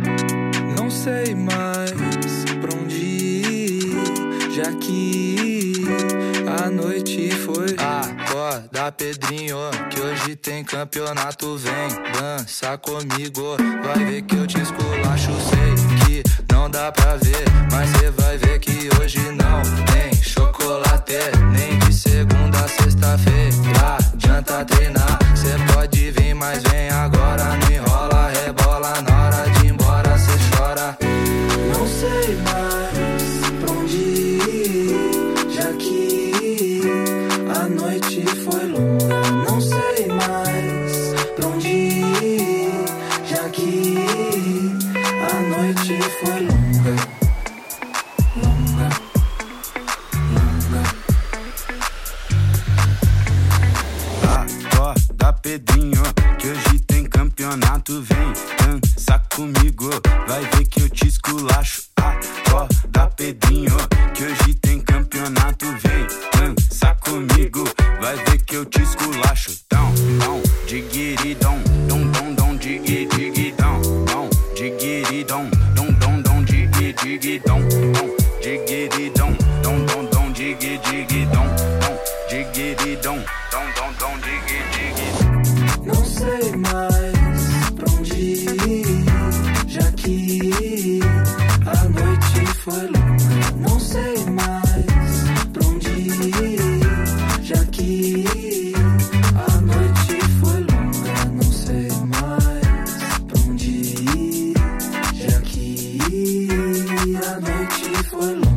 Não sei mais pra onde ir, já que a noite foi. Acorda, Pedrinho, que hoje tem campeonato. Vem dança comigo, vai ver que eu te esculacho. Sei que não dá pra ver, mas cê vai ver que hoje não tem chocolate. Nem de segunda a sexta-feira, adianta treinar. Cê pode vir, mas sei mais pra onde ir, já que a noite foi longa. Não sei mais pra onde ir, já que a noite foi longa. Longa, longa. Acorda, Pedrinho, que hoje tem campeonato. Vem dança comigo, vai ver que eu te esculacho. Acorda, Pedrinho, que hoje tem campeonato. Vem dança comigo, vai ver que eu te esculacho. Dão, dão, diguiridão, dom, dom, dom, digui, digidão, dom, diguiridão, dom, dom, dom, digui, digidão, dom, diguiridão, dom, dom, dom, digui, digidão, dom, diguiridão, dom, digidão. Não sei mais Foi longa, Não sei mais pra onde ir, já que a noite foi longa. Não sei mais pra onde ir, já que a noite foi longa.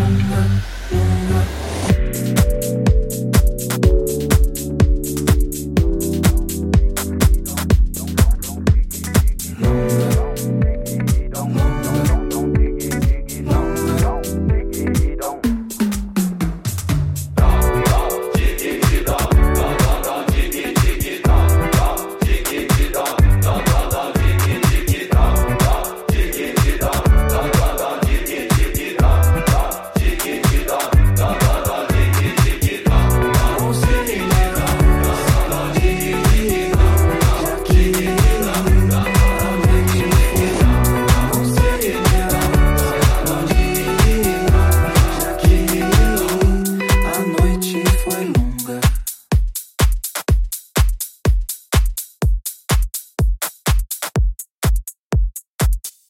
Thank you.